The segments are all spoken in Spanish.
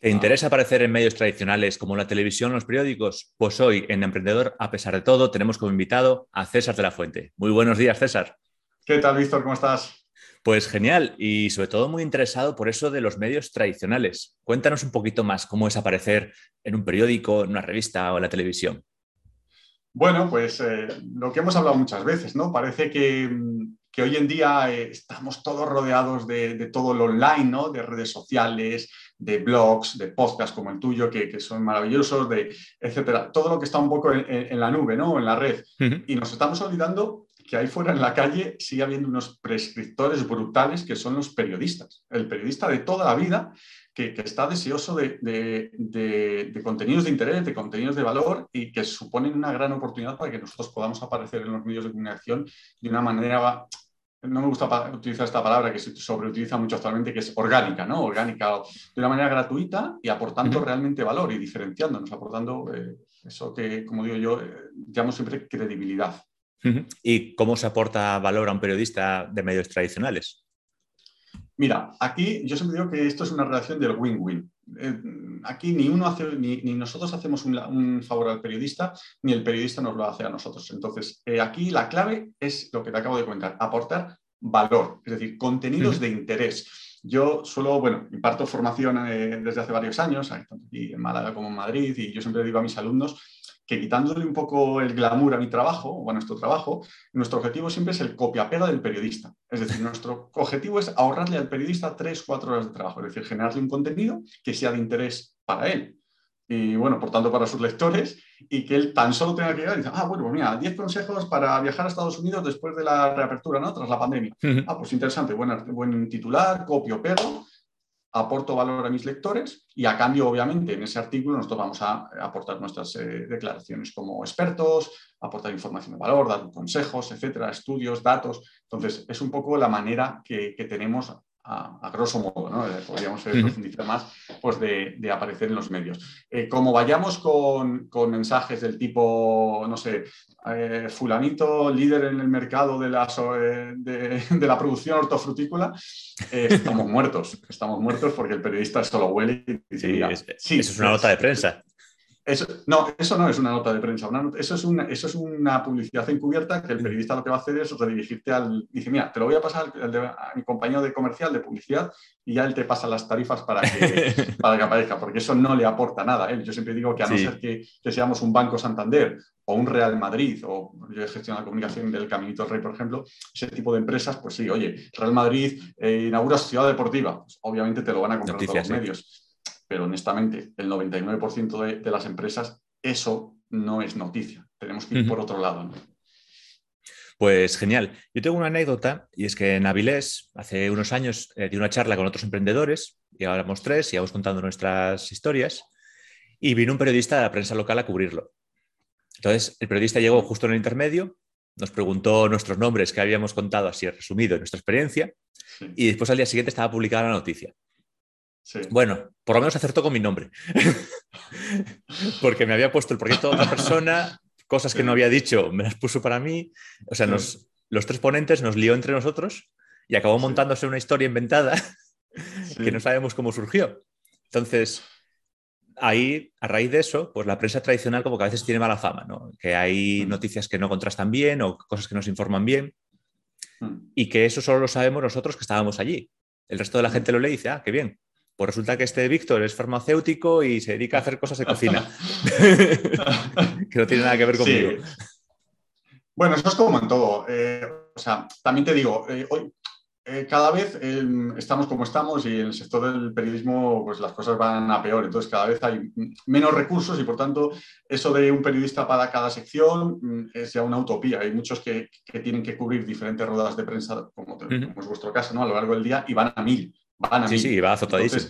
¿Te interesa aparecer en medios tradicionales como la televisión o los periódicos? Pues hoy en Emprendedor, a pesar de todo, tenemos como invitado a César de la Fuente. Muy buenos días, César. ¿Qué tal, Víctor? ¿Cómo estás? Pues genial y sobre todo muy interesado por eso de los medios tradicionales. Cuéntanos un poquito más cómo es aparecer en un periódico, en una revista o en la televisión. Bueno, pues eh, lo que hemos hablado muchas veces, ¿no? Parece que, hoy en día eh, estamos todos rodeados de, todo lo online, ¿no? De redes sociales, de blogs, de podcasts como el tuyo, que, son maravillosos, de etcétera. Todo lo que está un poco en, la nube, ¿no? En la red. Y nos estamos olvidando que ahí fuera en la calle sigue habiendo unos prescriptores brutales que son los periodistas. El periodista de toda la vida que, está deseoso de, contenidos de interés, de contenidos de valor y que suponen una gran oportunidad para que nosotros podamos aparecer en los medios de comunicación de una manera, no me gusta utilizar esta palabra que se sobreutiliza mucho actualmente, que es orgánica, ¿no? Orgánica, de una manera gratuita y aportando realmente valor y diferenciándonos, aportando eh, eso que, como digo yo, eh, llamo siempre credibilidad. ¿Y cómo se aporta valor a un periodista de medios tradicionales? Mira, aquí yo siempre digo que esto es una relación del win-win. Eh, aquí ni uno hace, ni, nosotros hacemos un, favor al periodista, ni el periodista nos lo hace a nosotros. Entonces, eh, aquí la clave es lo que te acabo de comentar, aportar valor, es decir, contenidos de interés. Yo suelo, bueno, imparto formación eh, desde hace varios años, tanto aquí en Málaga como en Madrid, y yo siempre digo a mis alumnos que quitándole un poco el glamour a mi trabajo o a nuestro trabajo, nuestro objetivo siempre es el copia-pega del periodista. Es decir, nuestro objetivo es ahorrarle al periodista tres, cuatro horas de trabajo, es decir, generarle un contenido que sea de interés para él y, bueno, por tanto, para sus lectores y que él tan solo tenga que llegar y decir, ah, bueno, pues mira, 10 consejos para viajar a Estados Unidos después de la reapertura, ¿no? Tras la pandemia. Ah, pues interesante, buen, buen titular, copio, pego aporto valor a mis lectores y a cambio, obviamente, en ese artículo nosotros vamos a aportar nuestras eh, declaraciones como expertos, aportar información de valor, dar consejos, etcétera, estudios, datos. Entonces, es un poco la manera que, que tenemos a, grosso modo, ¿no? Eh, podríamos profundizar más, pues de, aparecer en los medios. Eh, como vayamos con, mensajes del tipo, no sé, eh, fulanito, líder en el mercado de la, de, la producción hortofrutícola, estamos muertos, estamos muertos porque el periodista solo huele y dice, sí, eso es una nota de prensa. Eso, no, eso no es una nota de prensa. eso, es una, eso es una publicidad encubierta que el periodista lo que va a hacer es redirigirte al. Dice, mira, te lo voy a pasar a mi compañero de comercial de publicidad y ya él te pasa las tarifas para que, para que aparezca, porque eso no le aporta nada. Yo siempre digo que a no ser que, seamos un Banco Santander o un Real Madrid, o yo he gestionado la comunicación del Caminito del Rey, por ejemplo, ese tipo de empresas, pues sí, oye, Real Madrid eh, inaugura su ciudad deportiva, pues obviamente te lo van a comprar todos los medios pero honestamente el 99% de, las empresas eso no es noticia. Tenemos que ir por otro lado. Pues genial. Yo tengo una anécdota y es que en Avilés hace unos años eh, di una charla con otros emprendedores y ahora éramos tres y íbamos contando nuestras historias y vino un periodista de la prensa local a cubrirlo. Entonces el periodista llegó justo en el intermedio, nos preguntó nuestros nombres que habíamos contado así resumido en nuestra experiencia y después al día siguiente estaba publicada la noticia. Bueno, por lo menos acertó con mi nombre. Porque me había puesto el proyecto de otra persona, cosas que no había dicho, me las puso para mí. O sea, los tres ponentes nos lió entre nosotros y acabó montándose una historia inventada que no sabemos cómo surgió. Entonces, ahí, a raíz de eso, pues la prensa tradicional como que a veces tiene mala fama, ¿no? Que hay mm. noticias que no contrastan bien o cosas que nos informan bien mm. y que eso solo lo sabemos nosotros que estábamos allí. El resto de la mm. gente lo lee y dice, ah, qué bien. Pues resulta que este Víctor es farmacéutico y se dedica a hacer cosas de cocina. que no tiene nada que ver conmigo. Bueno, eso es como en todo. Eh, o sea, también te digo, eh, hoy eh, cada vez estamos como estamos y en el sector del periodismo pues las cosas van a peor. Entonces cada vez hay menos recursos y por tanto eso de un periodista para cada sección mm, es ya una utopía. Hay muchos que, tienen que cubrir diferentes ruedas de prensa, como, es vuestro caso, ¿no? a lo largo del día y van a mil sí, sí, va azotadísimo.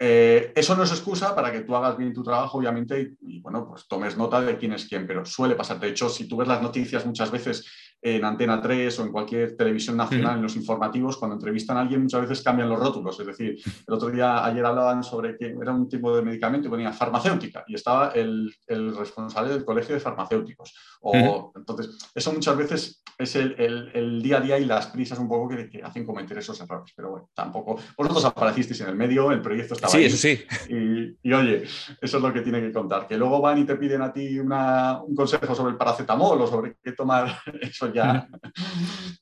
Eh, eso no es excusa para que tú hagas bien tu trabajo, obviamente, y, bueno, pues tomes nota de quién es quién, pero suele pasar. De hecho, si tú ves las noticias muchas veces en Antena 3 o en cualquier televisión nacional, en los informativos, cuando entrevistan a alguien muchas veces cambian los rótulos. Es decir, el otro día, ayer hablaban sobre que era un tipo de medicamento y ponía farmacéutica y estaba el, responsable del colegio de farmacéuticos. O, Entonces, eso muchas veces es el, día a día y las prisas un poco que, hacen cometer esos errores. Pero bueno, tampoco. Vosotros aparecisteis en el medio, el proyecto estaba sí, Eso sí, y, oye, eso es lo que tiene que contar. Que luego van y te piden a ti un consejo sobre el paracetamol o sobre qué tomar, eso ya.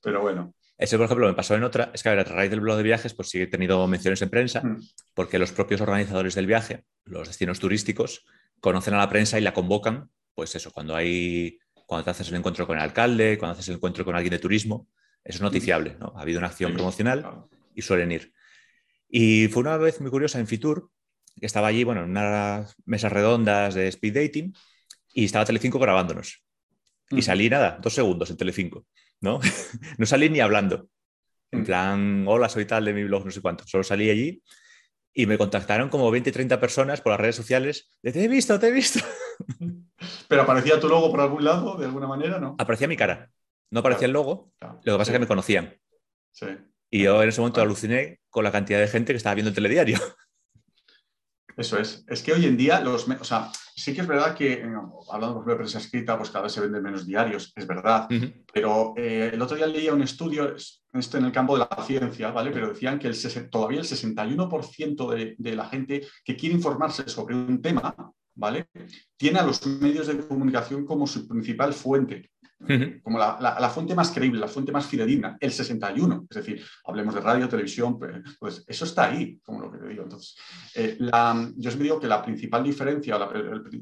Pero bueno. Eso, por ejemplo, me pasó en otra. Es que, a ver, a raíz del blog de viajes, pues sí he tenido menciones en prensa, mm. porque los propios organizadores del viaje, los destinos turísticos, conocen a la prensa y la convocan, pues eso, cuando hay, cuando te haces el encuentro con el alcalde, cuando haces el encuentro con alguien de turismo, eso es noticiable, ¿no? Ha habido una acción promocional y suelen ir. Y fue una vez muy curiosa en Fitur, que estaba allí, bueno, en unas mesas redondas de speed dating, y estaba Telecinco grabándonos. Y salí nada, dos segundos en Telecinco, ¿no? no salí ni hablando. En plan, hola, soy tal de mi blog, no sé cuánto. Solo salí allí y me contactaron como 20, 30 personas por las redes sociales de te he visto, te he visto. ¿Pero aparecía tu logo por algún lado, de alguna manera, no? Aparecía mi cara. No aparecía el logo. Lo que pasa es que me conocían. Sí. Y yo en ese momento aluciné con la cantidad de gente que estaba viendo el telediario. Eso es. Es que hoy en día, los, o sea, sí que es verdad que, eh, hablando por de prensa escrita, pues cada vez se venden menos diarios, es verdad. Pero eh, el otro día leía un estudio, esto en el campo de la ciencia, ¿vale? Pero decían que el, todavía el 61% de, de la gente que quiere informarse sobre un tema, ¿vale? Tiene a los medios de comunicación como su principal fuente como la, fuente más creíble, la fuente más fidedigna, el 61. Es decir, hablemos de radio, televisión, pues, eso está ahí, como lo que te digo. Entonces, eh, yo siempre digo que la principal diferencia, la,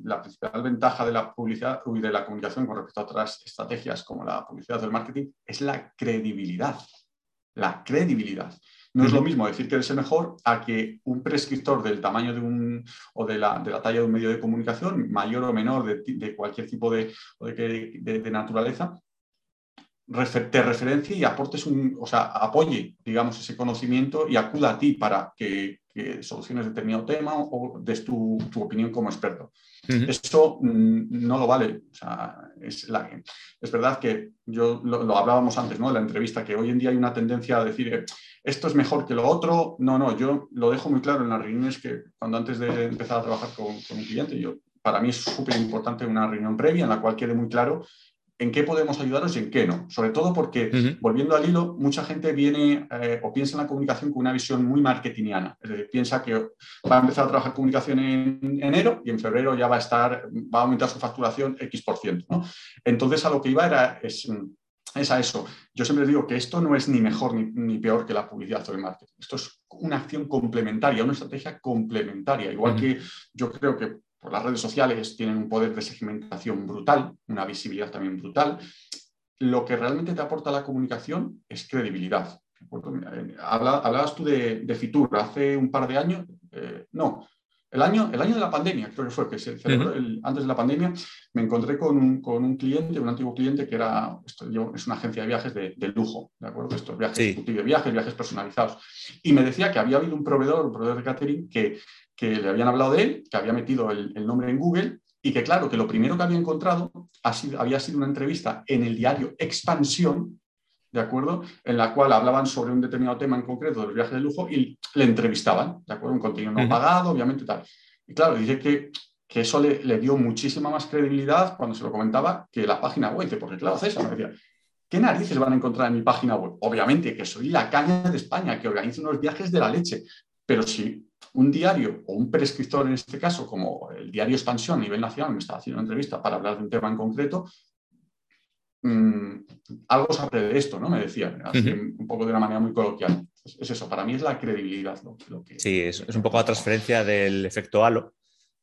la principal ventaja de la publicidad y de la comunicación con respecto a otras estrategias como la publicidad del marketing es la credibilidad. La credibilidad. No es lo mismo decir que eres el mejor a que un prescriptor del tamaño de un o de la, talla de un medio de comunicación, mayor o menor, de, cualquier tipo de, de, naturaleza, te referencie y aportes un, o sea, apoye, digamos, ese conocimiento y acuda a ti para que, soluciones determinado tema o, des tu, opinión como experto. Eso mm, no lo vale. es, es, verdad que yo lo, hablábamos antes, ¿no? De la entrevista, que hoy en día hay una tendencia a decir, eh, esto es mejor que lo otro. No, no, yo lo dejo muy claro en las reuniones que cuando antes de empezar a trabajar con, un cliente, yo, para mí es súper importante una reunión previa en la cual quede muy claro en qué podemos ayudaros y en qué no. Sobre todo porque, volviendo al hilo, mucha gente viene eh, o piensa en la comunicación con una visión muy marketingiana. Es decir, piensa que va a empezar a trabajar comunicación en enero y en febrero ya va a estar, va a aumentar su facturación X por ciento. Entonces, a lo que iba era, es, es a eso. Yo siempre digo que esto no es ni mejor ni, peor que la publicidad o el marketing. Esto es una acción complementaria, una estrategia complementaria. Igual que yo creo que por las redes sociales tienen un poder de segmentación brutal, una visibilidad también brutal. Lo que realmente te aporta la comunicación es credibilidad. Hablabas tú de, Fitur hace un par de años. Eh, no, el año, el año de la pandemia, creo que fue, que se celebró antes de la pandemia, me encontré con un, con un, cliente, un antiguo cliente que era, esto, es una agencia de viajes de, lujo, ¿de acuerdo? Estos viajes de viajes, viajes personalizados. Y me decía que había habido un proveedor, un proveedor de catering, que, que le habían hablado de él, que había metido el, el nombre en Google y que, claro, que lo primero que había encontrado había sido una entrevista en el diario Expansión, ¿de acuerdo? En la cual hablaban sobre un determinado tema en concreto de los viajes de lujo y le entrevistaban, ¿de acuerdo? Un contenido no pagado, obviamente, tal. Y claro, dice que, que eso le, le, dio muchísima más credibilidad cuando se lo comentaba que la página web. Dice, porque claro, César me decía, ¿qué narices van a encontrar en mi página web? Obviamente que soy la caña de España, que organiza unos viajes de la leche, pero si un diario o un prescriptor en este caso, como el diario Expansión a nivel nacional, me está haciendo una entrevista para hablar de un tema en concreto, Mm, algo sabe de esto, ¿no? Me decían, un poco de una manera muy coloquial. Es, eso, para mí es la credibilidad lo, que... Sí, es, un poco la transferencia del efecto halo,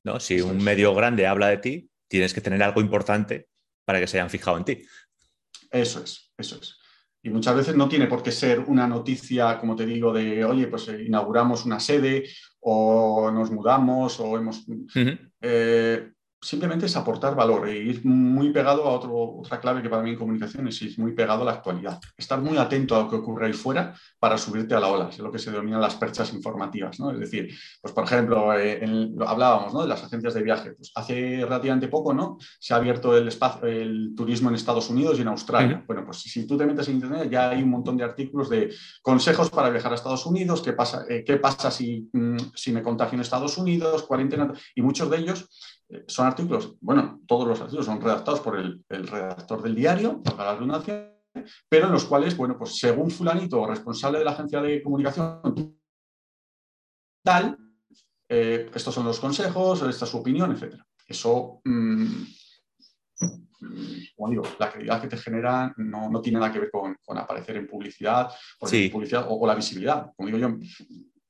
¿no? Si un medio grande habla de ti, tienes que tener algo importante para que se hayan fijado en ti. Eso es, eso es. Y muchas veces no tiene por qué ser una noticia, como te digo, de, oye, pues eh, inauguramos una sede o nos mudamos o hemos simplemente es aportar valor e ir muy pegado a otro, otra clave que para mí en comunicación es ir muy pegado a la actualidad. Estar muy atento a lo que ocurre ahí fuera para subirte a la ola, es lo que se denominan las perchas informativas. ¿no? Es decir, pues por ejemplo, eh, hablábamos ¿no? de las agencias de viaje. Pues hace relativamente poco ¿no? se ha abierto el, espacio, el turismo en Estados Unidos y en Australia. Bueno, pues si tú te metes en Internet ya hay un montón de artículos de consejos para viajar a Estados Unidos, qué pasa, eh, qué pasa si, mm, si me contagio en Estados Unidos, cuarentena, y muchos de ellos son artículos, bueno, todos los artículos son redactados por el, redactor del diario, para la redundancia, pero en los cuales, bueno, pues según fulanito, responsable de la agencia de comunicación, tal, eh, estos son los consejos, esta es su opinión, etc. Eso, mm, como digo, la credibilidad que te genera no, tiene nada que ver con, aparecer en publicidad, publicidad o, o, la visibilidad. Como digo yo,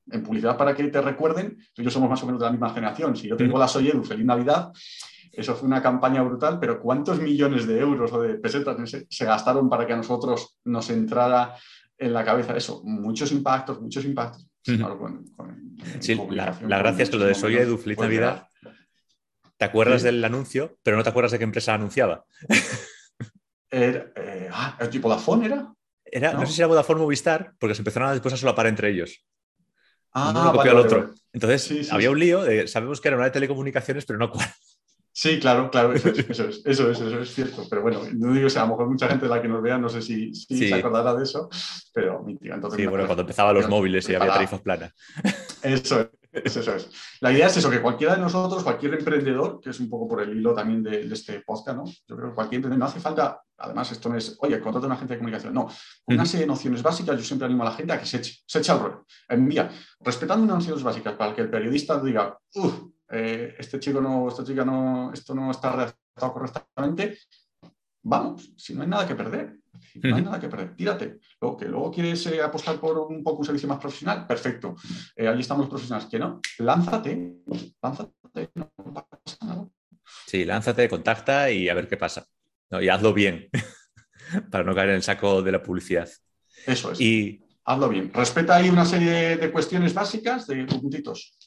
en publicidad para que te recuerden, tú y yo somos más o menos de la misma generación. Si yo tengo la Soy Edu, feliz Navidad, eso fue una campaña brutal, pero ¿cuántos millones de euros o de pesetas se, gastaron para que a nosotros nos entrara en la cabeza eso? Muchos impactos, muchos impactos. sí, la, gracia es que lo de Soy Edu, feliz Navidad, te acuerdas del anuncio, pero no te acuerdas de qué empresa anunciaba. Era, eh, ah, ¿tipo Vodafone era? era ¿No? sé si era Vodafone Movistar, porque se empezaron a después a solapar entre ellos. Ah, uno copió al otro. Entonces, había un lío, sabemos que era una de telecomunicaciones, pero no cuál. Sí, claro, claro, eso es, eso es, eso es, eso es cierto. Pero bueno, no digo, si a lo mejor mucha gente de la que nos vea, no sé si, se acordará de eso, pero Entonces, sí, bueno, cuando empezaban los móviles y había tarifas planas. Eso es, eso es. La idea es eso, que cualquiera de nosotros, cualquier emprendedor, que es un poco por el hilo también de, este podcast, ¿no? Yo creo que cualquier emprendedor, no hace falta, además esto no es, oye, contrata una agencia de comunicación, no. Una serie de nociones básicas, yo siempre animo a la gente a que se eche, se eche al rol, envía, respetando unas nociones básicas para que el periodista diga, uff, eh, este chico no, esta chica no, esto no está redactado correctamente, vamos, si no hay nada que perder. No hay nada que perder, tírate. Luego, que luego quieres eh, apostar por un poco un servicio más profesional, perfecto. Eh, allí estamos los profesionales. Que no, lánzate, lánzate, no pasa nada. Sí, lánzate, contacta y a ver qué pasa. y hazlo bien, para no caer en el saco de la publicidad. Eso es. Y... Hazlo bien. Respeta ahí una serie de cuestiones básicas, de puntitos.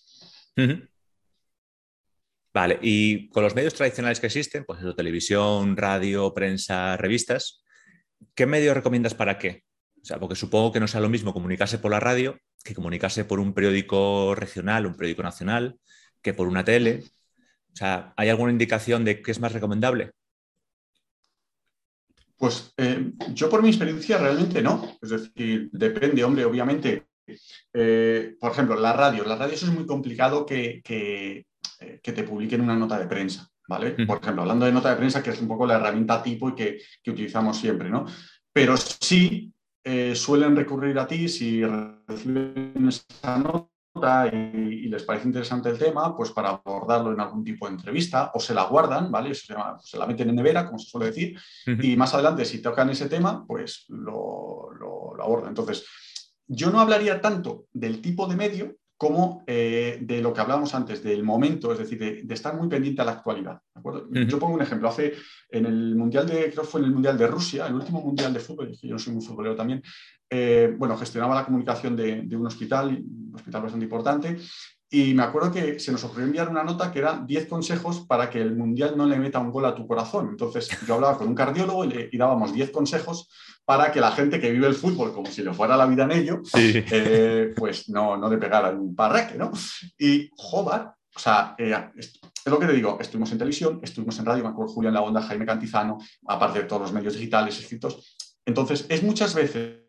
Vale, y con los medios tradicionales que existen, pues eso, televisión, radio, prensa, revistas, ¿qué medios recomiendas para qué? O sea, porque supongo que no sea lo mismo comunicarse por la radio que comunicarse por un periódico regional, un periódico nacional, que por una tele. O sea, ¿hay alguna indicación de qué es más recomendable? Pues eh, yo por mi experiencia realmente no. Es decir, depende, hombre, obviamente. Eh, por ejemplo, la radio. La radio es muy complicado que, eh, que te publiquen una nota de prensa. ¿Vale? Por ejemplo, hablando de nota de prensa, que es un poco la herramienta tipo y que, utilizamos siempre, ¿no? Pero sí eh, suelen recurrir a ti si reciben esa nota y, les parece interesante el tema, pues para abordarlo en algún tipo de entrevista o se la guardan, ¿vale? se, la meten en nevera, como se suele decir, y más adelante, si tocan ese tema, pues lo, lo abordan. Entonces, yo no hablaría tanto del tipo de medio, como eh, de lo que hablábamos antes, del momento, es decir, de, estar muy pendiente a la actualidad. Yo pongo un ejemplo. Hace en el Mundial de, creo que fue en el Mundial de Rusia, el último Mundial de fútbol, yo no soy muy futbolero también, eh, bueno, gestionaba la comunicación de, de, un hospital, un hospital bastante importante, y me acuerdo que se nos ocurrió enviar una nota que eran 10 consejos para que el Mundial no le meta un gol a tu corazón. Entonces yo hablaba con un cardiólogo y, le, dábamos 10 consejos para que la gente que vive el fútbol como si le fuera la vida en ello, eh, pues no, no le pegara un parraque, ¿no? Y joder, o sea, eh, es lo que te digo, estuvimos en televisión, estuvimos en radio, me acuerdo Julián La Onda, Jaime Cantizano, aparte de todos los medios digitales escritos. Entonces, es muchas veces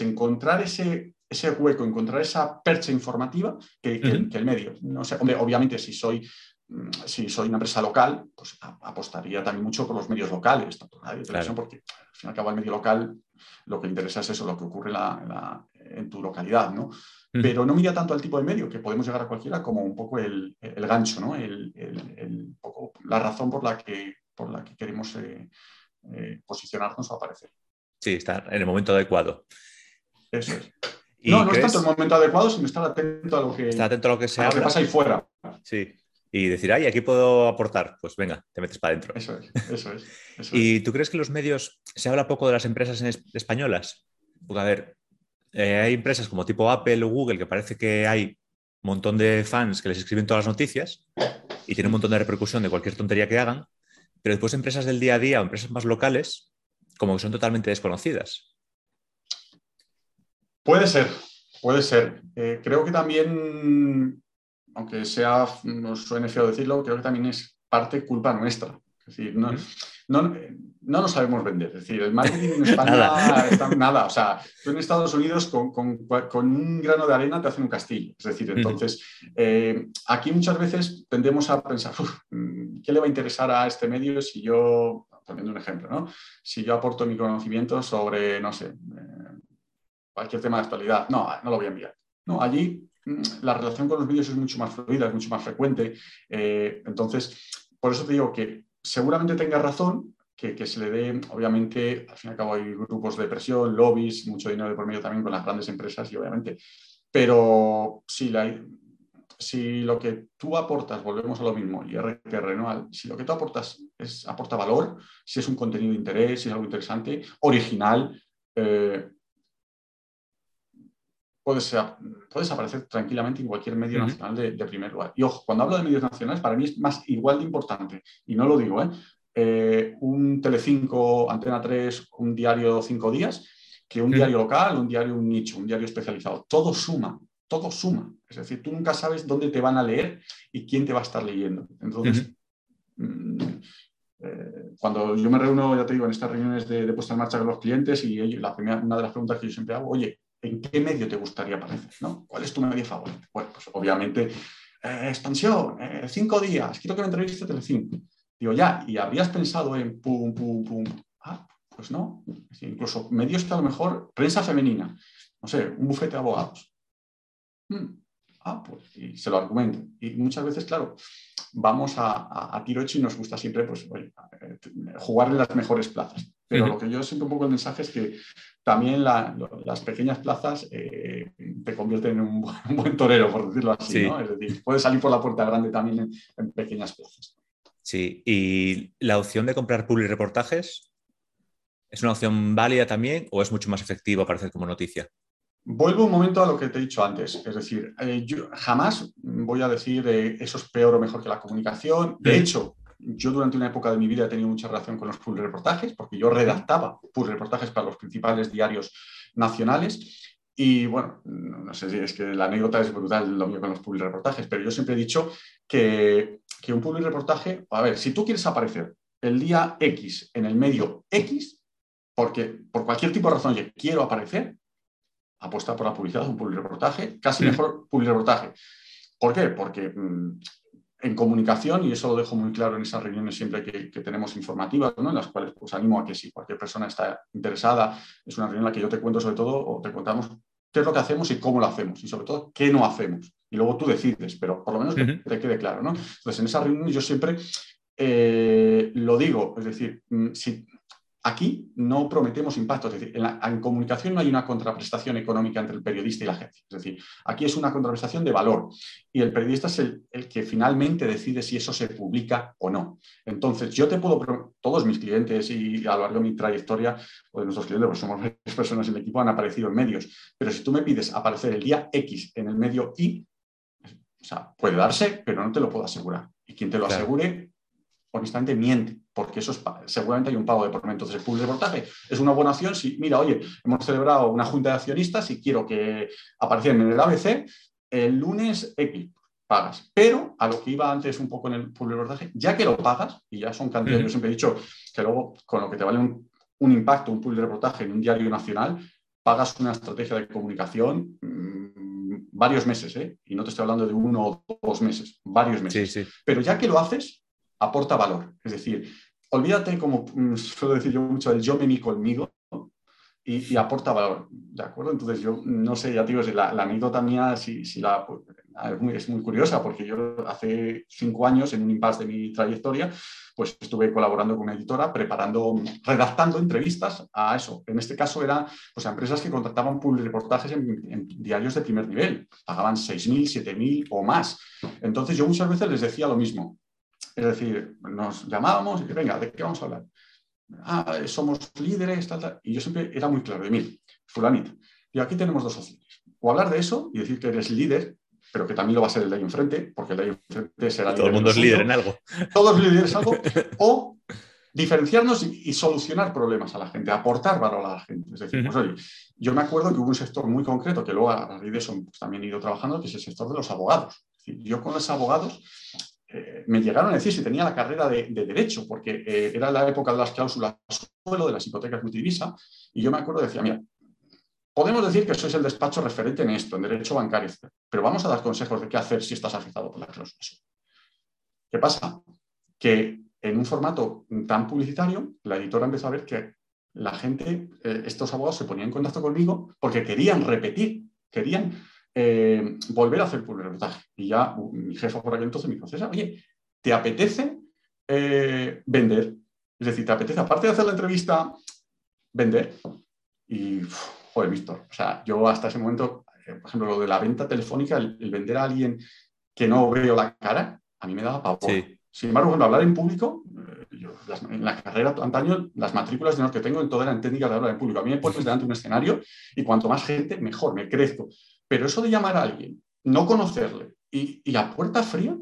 encontrar ese ese hueco, encontrar esa percha informativa que, el, medio. No sé, obviamente si soy, mm, si soy una empresa local, pues apostaría también mucho por los medios locales, tanto radio y televisión, porque al fin y al cabo el medio local lo que interesa es eso, lo que ocurre en, tu localidad, ¿no? Pero no mira tanto al tipo de medio, que podemos llegar a cualquiera, como un poco el, gancho, ¿no? El, poco, la razón por la que, por la que queremos eh, eh, posicionarnos o aparecer. Sí, está en el momento adecuado. Eso es no, no es tanto el momento adecuado, sino estar atento a lo que, atento a lo que, se pasa ahí fuera. Sí. Y decir, ay, aquí puedo aportar. Pues venga, te metes para adentro. Eso es, eso es. ¿Y tú crees que los medios se habla poco de las empresas españolas? Porque, a ver, eh, hay empresas como tipo Apple o Google que parece que hay un montón de fans que les escriben todas las noticias, y tiene un montón de repercusión de cualquier tontería que hagan, pero después empresas del día a día o empresas más locales, como que son totalmente desconocidas. Puede ser, puede ser. Eh, creo que también, aunque sea, no suene feo decirlo, creo que también es parte culpa nuestra. Es decir, no, no, no nos sabemos vender. Es decir, el marketing en España nada. Está, nada. O sea, tú en Estados Unidos con, con, con, un grano de arena te hacen un castillo. Es decir, entonces, eh, aquí muchas veces tendemos a pensar, ¿qué le va a interesar a este medio si yo, poniendo un ejemplo, ¿no? si yo aporto mi conocimiento sobre, no sé, eh, cualquier tema de actualidad? No, no lo voy a enviar. No, allí mm, la relación con los medios es mucho más fluida, es mucho más frecuente. Eh, entonces, por eso te digo que seguramente tenga razón, que, se le dé, obviamente, al fin y al cabo hay grupos de presión, lobbies, mucho dinero de por medio también con las grandes empresas y obviamente, pero si, la, si lo que tú aportas, volvemos a lo mismo, y RPR, ¿no? si lo que tú aportas es, aporta valor, si es un contenido de interés, si es algo interesante, original, eh, puedes, puedes, aparecer tranquilamente en cualquier medio nacional de, de, primer lugar. Y ojo, cuando hablo de medios nacionales, para mí es más igual de importante, y no lo digo, ¿eh? Eh, un Telecinco, Antena 3, un diario cinco días, que un diario local, un diario, un nicho, un diario especializado. Todo suma, todo suma. Es decir, tú nunca sabes dónde te van a leer y quién te va a estar leyendo. Entonces, mm, eh, cuando yo me reúno, ya te digo, en estas reuniones de, puesta en marcha con los clientes y la primera, una de las preguntas que yo siempre hago, oye, ¿en qué medio te gustaría aparecer? ¿Cuál es tu medio favorito? Bueno, pues obviamente, eh, expansión, cinco días, quiero que me entreviste Telecinco. Digo, ya, ¿y habrías pensado en pum, pum, pum? Ah, pues no. Incluso medios que a lo mejor, prensa femenina, no sé, un bufete de abogados. Hmm. Ah, pues, y se lo argumento. Y muchas veces, claro, vamos a, tiro hecho y nos gusta siempre pues, oye, eh, jugar en las mejores plazas. Pero lo que yo siento un poco el mensaje es que también las pequeñas plazas eh, te convierten en un, buen torero, por decirlo así. ¿no? Es decir, puedes salir por la puerta grande también en pequeñas plazas. Sí, y la opción de comprar public reportajes, ¿es una opción válida también o es mucho más efectivo aparecer como noticia? Vuelvo un momento a lo que te he dicho antes, es decir, eh, yo jamás voy a decir eh, eso es peor o mejor que la comunicación. De hecho, yo durante una época de mi vida he tenido mucha relación con los pull reportajes, porque yo redactaba pull reportajes para los principales diarios nacionales. Y bueno, no sé si es que la anécdota es brutal lo mío con los pull reportajes, pero yo siempre he dicho que que un public reportaje, a ver, si tú quieres aparecer el día X en el medio X, porque por cualquier tipo de razón, oye, quiero aparecer, apuesta por la publicidad un public reportaje, casi mejor public reportaje. ¿Por qué? Porque mm, en comunicación, y eso lo dejo muy claro en esas reuniones siempre que, tenemos informativas, ¿no? en las cuales pues animo a que si cualquier persona está interesada, es una reunión en la que yo te cuento sobre todo, o te contamos qué es lo que hacemos y cómo lo hacemos, y sobre todo qué no hacemos. Y luego tú decides, pero por lo menos que te quede claro. ¿no? Entonces, en esa reunión yo siempre eh, lo digo, es decir, mm, si Aquí no prometemos impactos, es decir, en, comunicación no hay una contraprestación económica entre el periodista y la agencia. Es decir, aquí es una contraprestación de valor y el periodista es el, que finalmente decide si eso se publica o no. Entonces, yo te puedo, todos mis clientes y a lo largo de mi trayectoria, o de nuestros clientes, porque somos varias personas en el equipo, han aparecido en medios, pero si tú me pides aparecer el día X en el medio Y, o sea, puede darse, pero no te lo puedo asegurar. Y quien te lo asegure honestamente miente, porque eso es, seguramente hay un pago de por medio. Entonces, el public reportaje es una buena opción si, mira, oye, hemos celebrado una junta de accionistas y quiero que aparezcan en el ABC el lunes X, pagas. Pero a lo que iba antes un poco en el public reportaje, ya que lo pagas, y ya son cantidades, yo siempre he dicho que luego con lo que te vale un, impacto, un public reportaje en un diario nacional, pagas una estrategia de comunicación mm, varios meses, ¿eh? y no te estoy hablando de uno o dos meses, varios meses. Pero ya que lo haces, aporta valor. Es decir, olvídate, como mm, suelo decir yo mucho, el yo me mi conmigo y, aporta valor. ¿De acuerdo? Entonces, yo no sé, ya digo, si la, anécdota mía si, si la, es, muy, es muy curiosa, porque yo hace cinco años, en un impasse de mi trayectoria, pues estuve colaborando con una editora, preparando, redactando entrevistas a eso. En este caso eran pues, empresas que contrataban reportajes en, en, diarios de primer nivel, pagaban 6.000, 7.000 o más. Entonces yo muchas veces les decía lo mismo, es decir, nos llamábamos y venga, ¿de qué vamos a hablar? Ah, somos líderes, tal, tal. Y yo siempre era muy claro de mí, fulanito. Y aquí tenemos dos opciones. O hablar de eso y decir que eres líder pero que también lo va a ser el de ahí enfrente, porque el de ahí enfrente será... Todo el mundo es líder en algo. Todos líderes en algo. O diferenciarnos y, solucionar problemas a la gente, aportar valor a la gente. Es decir, pues oye, yo me acuerdo que hubo un sector muy concreto que luego a raíz de eso pues, también he ido trabajando, que es el sector de los abogados. yo con los abogados eh, me llegaron a decir si tenía la carrera de, derecho, porque eh, era la época de las cláusulas suelo, de las hipotecas multidivisa, y yo me acuerdo decía, mira, podemos decir que sois el despacho referente en esto, en derecho bancario, pero vamos a dar consejos de qué hacer si estás afectado por la cláusula suelo. ¿Qué pasa? Que en un formato tan publicitario, la editora empezó a ver que la gente, eh, estos abogados se ponían en contacto conmigo porque querían repetir, querían eh, volver a hacer publicidad. Y ya mi jefa por aquel entonces me dijo, César, oye, ¿te apetece eh, vender? Es decir, ¿te apetece, aparte de hacer la entrevista, vender? Y, joder, Víctor, o sea, yo hasta ese momento, por ejemplo, lo de la venta telefónica, el, vender a alguien que no veo la cara, a mí me daba pavor. Sin embargo, cuando hablar en público, eh, en la carrera antaño, las matrículas de que tengo en todas eran técnicas de hablar en público. A mí me pones delante de un escenario y cuanto más gente, mejor, me crezco. Pero eso de llamar a alguien, no conocerle y, y a puerta fría,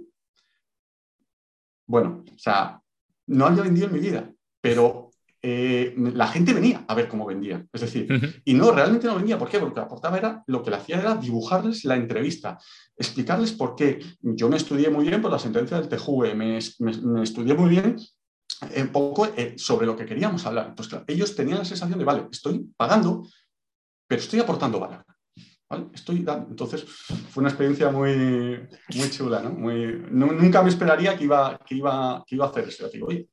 bueno, o sea, no había vendido en mi vida, pero eh, la gente venía a ver cómo vendía. Es decir, y no, realmente no venía. ¿Por qué? Porque aportaba era, lo que le hacía era dibujarles la entrevista, explicarles por qué. Yo me estudié muy bien por la sentencia del TJUE, me, estudié muy bien un poco eh, sobre lo que queríamos hablar. Entonces, claro, ellos tenían la sensación de, vale, estoy pagando, pero estoy aportando valor. Estoy. Entonces, fue una experiencia muy, muy chula, ¿no? Muy, nunca me esperaría que iba, que iba, que iba a hacer eso. Oye,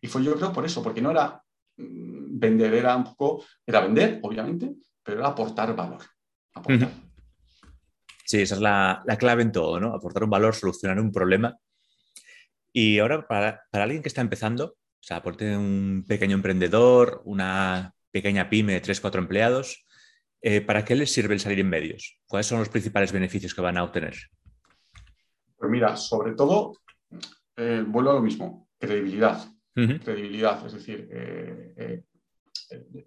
y fue yo creo por eso, porque no era mm, vender, era un poco, era vender, obviamente, pero era aportar valor. Sí, esa es la, clave en todo, ¿no? Aportar un valor, solucionar un problema. Y ahora, para, alguien que está empezando, sea, aporte un pequeño emprendedor, una pequeña pyme de 3, 4 empleados, eh, ¿para qué les sirve el salir en medios? ¿Cuáles son los principales beneficios que van a obtener? Pues mira, sobre todo, eh, vuelvo a lo mismo, credibilidad credibilidad. Es decir, eh, eh,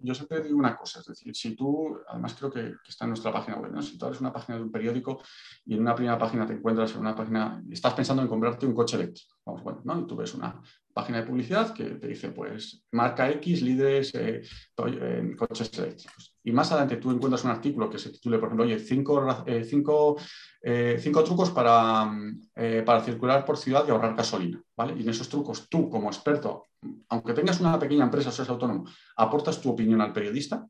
yo siempre digo una cosa, es decir, si tú, además creo que, está en nuestra página web, si tú abres una página de un periódico y en una primera página te encuentras en una página, estás pensando en comprarte un coche eléctrico, vamos, bueno, ¿no? y tú ves una página de publicidad que te dice, pues, marca X, líderes eh, en coches eléctricos. Y más adelante tú encuentras un artículo que se titule, por ejemplo, oye, cinco, cinco, cinco trucos para, para circular por ciudad y ahorrar gasolina, ¿vale? Y en esos trucos tú, como experto aunque tengas una pequeña empresa o seas autónomo, aportas tu opinión al periodista,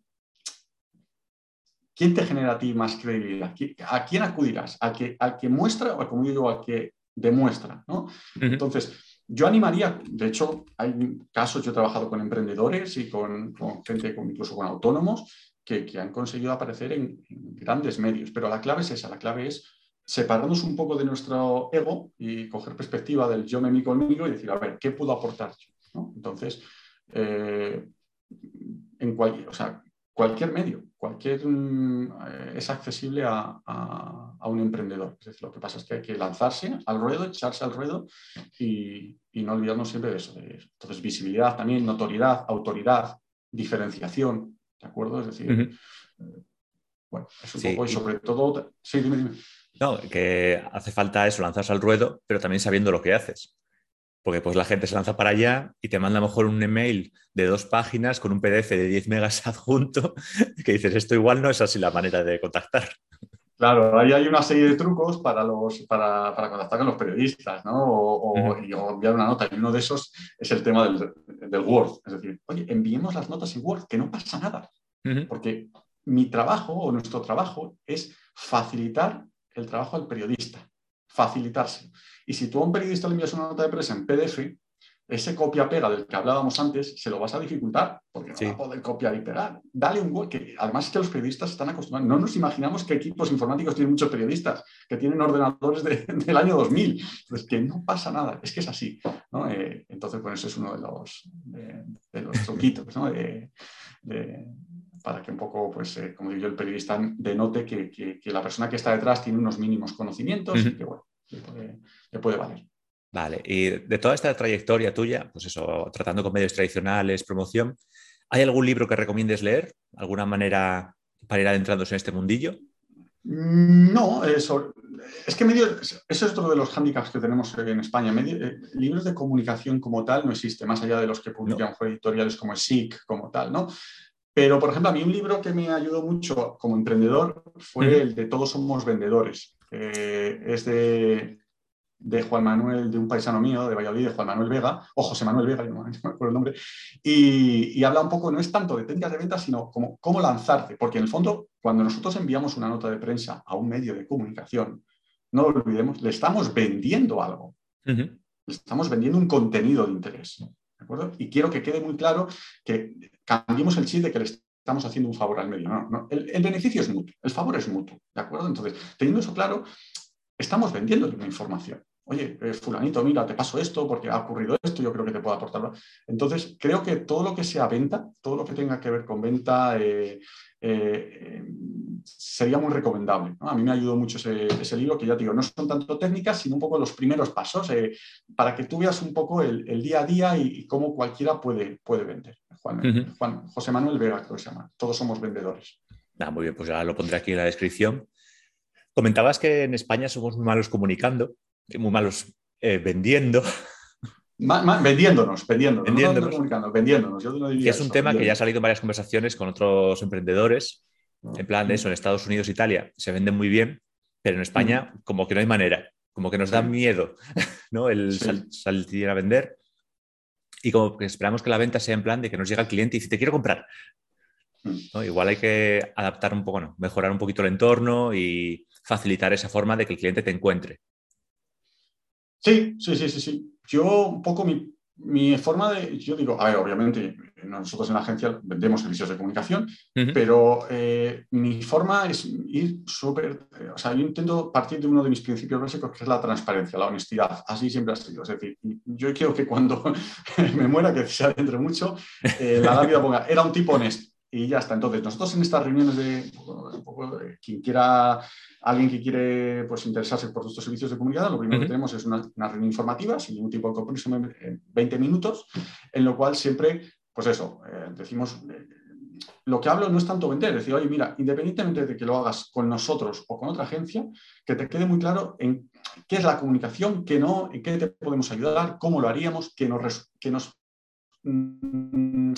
¿quién te genera a ti más credibilidad? ¿A quién acudirás? ¿Al que, al que muestra o, como digo, al que demuestra? Entonces, yo animaría, de hecho, hay casos, yo he trabajado con emprendedores y con, gente, incluso con autónomos, que, han conseguido aparecer en, grandes medios, pero la clave es esa, la clave es separarnos un poco de nuestro ego y coger perspectiva del yo me mi conmigo y decir, a ver, ¿qué puedo aportar yo? Entonces, eh, en cualquier medio, cualquier mm, es accesible a, un emprendedor. Lo que pasa es que hay que lanzarse al ruedo, echarse al ruedo y, no olvidarnos siempre de eso, Entonces, visibilidad también, notoriedad, autoridad, diferenciación, ¿de acuerdo? Es decir, eh, bueno, es un poco y sobre todo... Sí, dime, dime. No, que hace falta eso, lanzarse al ruedo, pero también sabiendo lo que haces. Porque pues la gente se lanza para allá y te manda a lo mejor un email de dos páginas con un PDF de 10 megas adjunto que dices, esto igual no es así la manera de contactar. Claro, ahí hay una serie de trucos para, los, para, contactar con los periodistas, ¿no? O, enviar una nota. Y uno de esos es el tema del, del, Word. Es decir, oye, enviemos las notas en Word, que no pasa nada. Porque mi trabajo o nuestro trabajo es facilitar el trabajo al periodista, facilitarse. Y si tú a un periodista le envías una nota de prensa en PDF, ese copia-pega del que hablábamos antes se lo vas a dificultar, porque no va a poder copiar y pegar. Dale un que además es que los periodistas están acostumbrados. No nos imaginamos que equipos informáticos tienen muchos periodistas, que tienen ordenadores del año 2000. Pues que no pasa nada, es que es así. Eh, entonces, pues eso es uno de los, de, los truquitos, ¿no? para que un poco, pues, eh, como digo yo, el periodista denote que, que, la persona que está detrás tiene unos mínimos conocimientos y que, bueno, le puede, valer. Vale, y de toda esta trayectoria tuya, pues eso, tratando con medios tradicionales, promoción, ¿hay algún libro que recomiendes leer? ¿Alguna manera para ir adentrándose en este mundillo? Mm, no, eso, es que medio, eso es otro de los hándicaps que tenemos en España. Eh, libros de comunicación como tal no existe, más allá de los que publican editoriales como SIC, como tal, ¿no? Pero, por ejemplo, a mí un libro que me ayudó mucho como emprendedor fue el de Todos somos vendedores. es de, de, Juan Manuel, de un paisano mío, de Valladolid, de Juan Manuel Vega, o José Manuel Vega, no, me acuerdo el nombre, y, y, habla un poco, no es tanto de técnicas de venta, sino como cómo lanzarte, porque en el fondo, cuando nosotros enviamos una nota de prensa a un medio de comunicación, no lo olvidemos, le estamos vendiendo algo. Le estamos vendiendo un contenido de interés. ¿de acuerdo? Y quiero que quede muy claro que cambiemos el chip de que le estamos haciendo un favor al medio. No, El, beneficio es mutuo, el favor es mutuo. ¿De acuerdo? Entonces, teniendo eso claro, estamos vendiendo una información. Oye, eh, fulanito, mira, te paso esto porque ha ocurrido esto, yo creo que te puedo aportar. Entonces, creo que todo lo que sea venta, todo lo que tenga que ver con venta, eh, eh, sería muy recomendable. A mí me ayudó mucho ese, libro, que ya digo, no son tanto técnicas, sino un poco los primeros pasos, para que tú veas un poco el, día a día y, cómo cualquiera puede, puede vender. Juan, José Manuel Vega, creo que se llama. Todos somos vendedores. muy bien, pues ya lo pondré aquí en la descripción. Comentabas que en España somos muy malos comunicando, muy malos eh, vendiendo. vendiéndonos, vendiéndonos, vendiéndonos. vendiéndonos. es un tema que ya ha salido en varias conversaciones con otros emprendedores. En plan de eso, en Estados Unidos e Italia se venden muy bien, pero en España como que no hay manera, como que nos da miedo ¿no? el salir a vender y como que esperamos que la venta sea en plan de que nos llega el cliente y dice, te quiero comprar. Igual hay que adaptar un poco, ¿no? mejorar un poquito el entorno y facilitar esa forma de que el cliente te encuentre. Sí, sí, sí, sí, sí. Yo un poco mi, forma de, yo digo, a ver, obviamente nosotros en la agencia vendemos servicios de comunicación, pero eh, mi forma es ir súper, eh, o sea, yo intento partir de uno de mis principios básicos, que es la transparencia, la honestidad. Así siempre ha sido. Es decir, yo quiero que cuando me muera, que sea dentro mucho, eh, la lápida ponga, era un tipo honesto y ya está. Entonces, nosotros en estas reuniones de, quien quiera, alguien que quiere pues, interesarse por nuestros servicios de comunidad, lo primero que tenemos es una, reunión informativa, sin ningún tipo de compromiso, en 20 minutos, en lo cual siempre, pues eso, eh, decimos, eh, lo que hablo no es tanto vender, decir, oye, mira, independientemente de que lo hagas con nosotros o con otra agencia, que te quede muy claro en qué es la comunicación, qué no, en qué te podemos ayudar, cómo lo haríamos, que nos... Que nos mm,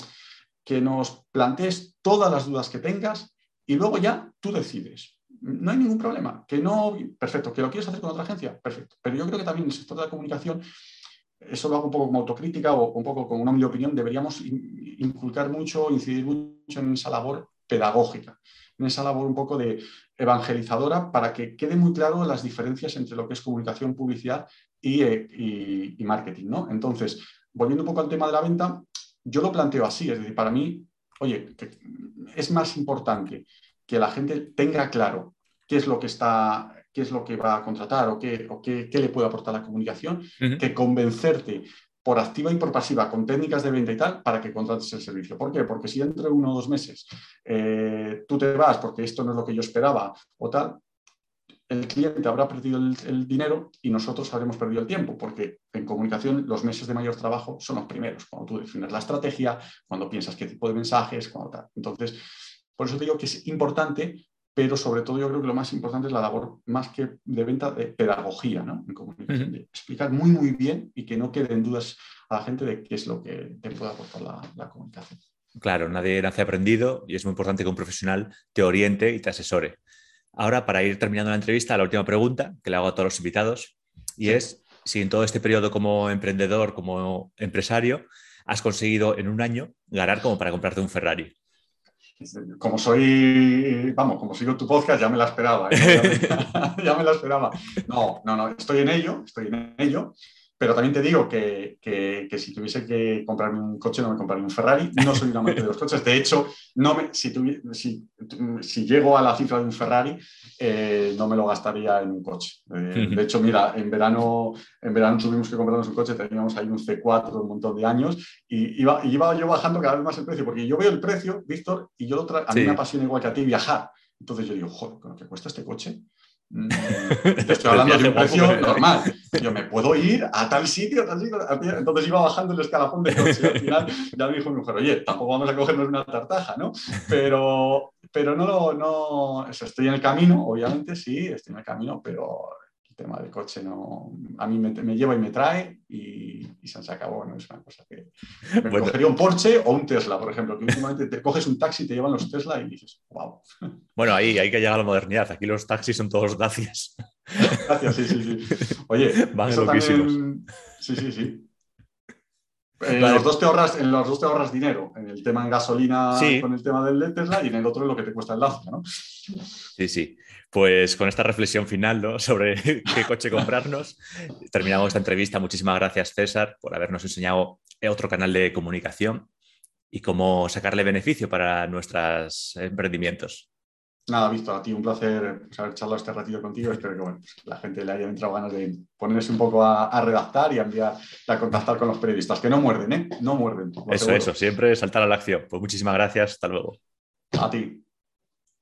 que nos plantees todas las dudas que tengas y luego ya tú decides. No hay ningún problema. Que no, perfecto, que lo quieres hacer con otra agencia, perfecto. Pero yo creo que también en el sector de la comunicación, eso lo hago un poco como autocrítica o un poco como una opinión, deberíamos inculcar mucho, incidir mucho en esa labor pedagógica, en esa labor un poco de evangelizadora para que quede muy claro las diferencias entre lo que es comunicación, publicidad y, eh, y marketing. ¿no? Entonces, volviendo un poco al tema de la venta, yo lo planteo así, es decir, para mí, oye, es más importante que la gente tenga claro qué es lo que está, qué es lo que va a contratar o qué, qué, le puede aportar la comunicación, que convencerte por activa y por pasiva con técnicas de venta y tal para que contrates el servicio. ¿Por qué? Porque si dentro de uno o dos meses eh, tú te vas porque esto no es lo que yo esperaba o tal, el cliente habrá perdido el, dinero y nosotros habremos perdido el tiempo, porque en comunicación los meses de mayor trabajo son los primeros, cuando tú defines la estrategia, cuando piensas qué tipo de mensajes, cuando tal. Entonces, por eso te digo que es importante, pero sobre todo yo creo que lo más importante es la labor más que de venta de pedagogía, ¿no? En comunicación, de explicar muy, muy bien y que no queden dudas a la gente de qué es lo que te puede aportar la, la comunicación. Claro, nadie nace aprendido y es muy importante que un profesional te oriente y te asesore. Ahora, para ir terminando la entrevista, la última pregunta que le hago a todos los invitados y es si en todo este periodo como emprendedor, como empresario, has conseguido en un año ganar como para comprarte un Ferrari. Como soy, vamos, como sigo tu podcast, ya me la esperaba. ¿eh? ya me la esperaba. No, no, no, estoy en ello, estoy en ello. Pero también te digo que, si tuviese que comprarme un coche, no me compraría un Ferrari. No soy un amante de los coches. De hecho, no me, si, si, llego a la cifra de un Ferrari, eh, no me lo gastaría en un coche. Eh, de hecho, mira, en verano, en verano tuvimos que comprarnos un coche, teníamos ahí un C4 un montón de años y iba, iba yo bajando cada vez más el precio, porque yo veo el precio, Víctor, y yo lo a mí me apasiona igual que a ti viajar. Entonces yo digo, joder, con lo que cuesta este coche, Mm. Te estoy hablando de un precio normal. Yo me puedo ir a tal sitio, tal sitio. Entonces iba bajando el escalafón de coche. al final ya me dijo mi mujer, oye, tampoco vamos a cogernos una tartaja, ¿no? Pero, pero no, no, estoy en el camino, obviamente, sí, estoy en el camino, pero el tema del coche no, a mí me, lleva y me trae y, se, acabó, ¿no? Es una cosa que me cogería un Porsche o un Tesla, por ejemplo, que últimamente te coges un taxi, te llevan los Tesla y dices, wow. Bueno, ahí hay que llegar a la modernidad, aquí los taxis son todos Dacias. Gracias, sí, sí, sí. Oye, Van eso también... Sí, sí, sí. En, los dos te ahorras, en los dos te ahorras dinero, en el tema en gasolina con el tema del Tesla y en el otro en lo que te cuesta el Dacia, ¿no? Sí, sí. Pues con esta reflexión final ¿no? sobre qué coche comprarnos, terminamos esta entrevista. Muchísimas gracias, César, por habernos enseñado otro canal de comunicación y cómo sacarle beneficio para nuestros emprendimientos. Nada, visto, a ti un placer pues, haber charlado este ratito contigo. Espero que bueno, pues, la gente le haya entrado ganas de ponerse un poco a, redactar y a enviar, a contactar con los periodistas. Que no muerden, ¿eh? No muerden. Eso, eso, siempre saltar a la acción. Pues muchísimas gracias. Hasta luego. A ti.